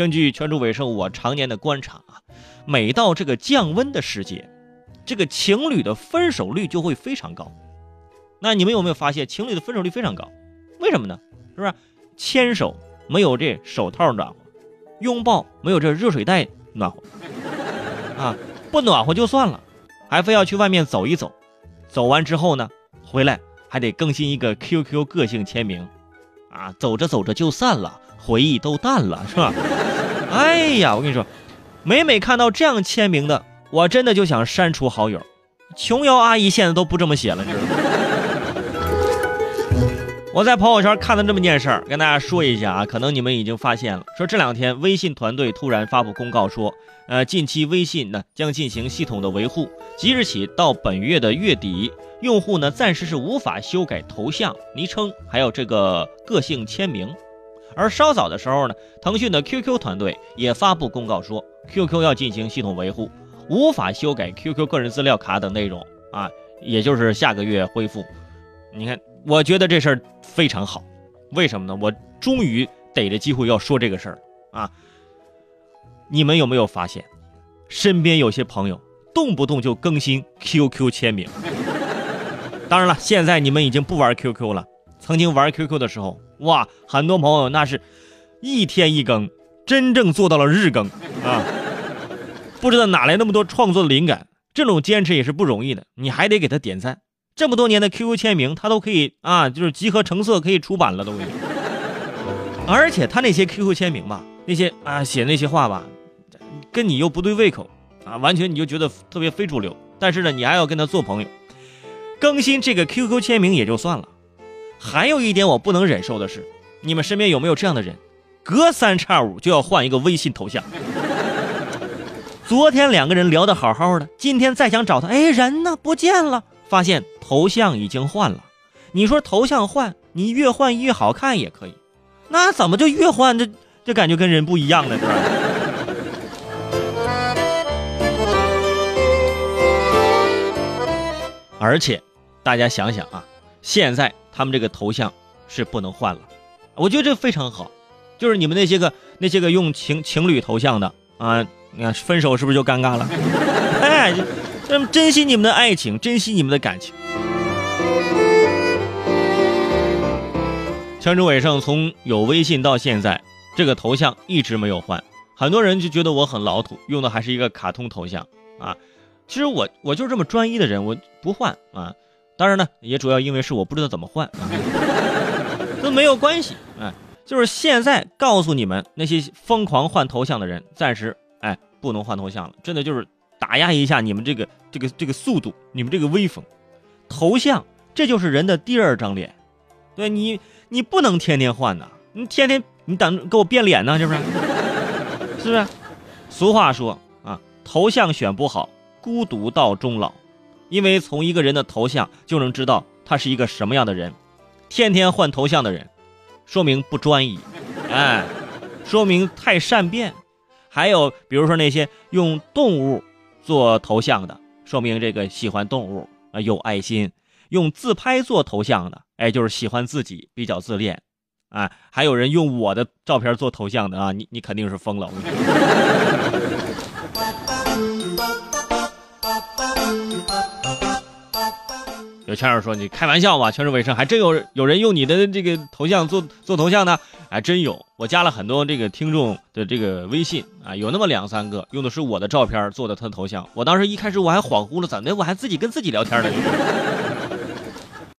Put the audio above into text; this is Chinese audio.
根据全主伟生我常年的观察啊，每到这个降温的时节，这个情侣的分手率就会非常高。那你们有没有发现，情侣的分手率非常高？为什么呢？是不是牵手没有这手套暖和，拥抱没有这热水袋暖和啊？不暖和就算了，还非要去外面走一走，走完之后呢，回来还得更新一个 QQ 个性签名，啊，走着走着就散了，回忆都淡了，是吧？哎呀，我跟你说，每每看到这样签名的，我真的就想删除好友。琼瑶阿姨现在都不这么写了，知道吗？我在朋友圈看到这么件事儿，跟大家说一下啊，可能你们已经发现了，说这两天微信团队突然发布公告说，呃，近期微信呢将进行系统的维护，即日起到本月的月底，用户呢暂时是无法修改头像、昵称，还有这个个性签名。而稍早的时候呢，腾讯的 QQ 团队也发布公告说，QQ 要进行系统维护，无法修改 QQ 个人资料卡等内容啊，也就是下个月恢复。你看。我觉得这事儿非常好，为什么呢？我终于逮着机会要说这个事儿啊！你们有没有发现，身边有些朋友动不动就更新 QQ 签名？当然了，现在你们已经不玩 QQ 了。曾经玩 QQ 的时候，哇，很多朋友那是一天一更，真正做到了日更啊！不知道哪来那么多创作的灵感，这种坚持也是不容易的，你还得给他点赞。这么多年的 QQ 签名，他都可以啊，就是集合成册可以出版了，都可以。而且他那些 QQ 签名吧，那些啊写那些话吧，跟你又不对胃口啊，完全你就觉得特别非主流。但是呢，你还要跟他做朋友，更新这个 QQ 签名也就算了，还有一点我不能忍受的是，你们身边有没有这样的人，隔三差五就要换一个微信头像？昨天两个人聊得好好的，今天再想找他，哎，人呢不见了。发现头像已经换了，你说头像换，你越换越好看也可以，那怎么就越换这这感觉跟人不一样呢？是吧？而且大家想想啊，现在他们这个头像是不能换了，我觉得这非常好，就是你们那些个那些个用情情侣头像的啊，你看分手是不是就尴尬了？哎。那么珍惜你们的爱情，珍惜你们的感情。强者伟盛从有微信到现在，这个头像一直没有换，很多人就觉得我很老土，用的还是一个卡通头像啊。其实我我就是这么专一的人，我不换啊。当然呢，也主要因为是我不知道怎么换，都没有关系哎。就是现在告诉你们那些疯狂换头像的人，暂时哎不能换头像了，真的就是。打压一下你们这个这个这个速度，你们这个威风，头像这就是人的第二张脸，对你你不能天天换呐，你天天你等给我变脸呢，是不是？是不是？俗话说啊，头像选不好，孤独到终老，因为从一个人的头像就能知道他是一个什么样的人，天天换头像的人，说明不专一，哎，说明太善变，还有比如说那些用动物。做头像的，说明这个喜欢动物啊，有爱心；用自拍做头像的，哎，就是喜欢自己，比较自恋，啊，还有人用我的照片做头像的啊，你你肯定是疯了。有圈友说你开玩笑吧？全是卫生，还真有有人用你的这个头像做做头像呢，还真有。我加了很多这个听众的这个微信啊，有那么两三个用的是我的照片做的他的头像。我当时一开始我还恍惚了，怎的？我还自己跟自己聊天呢。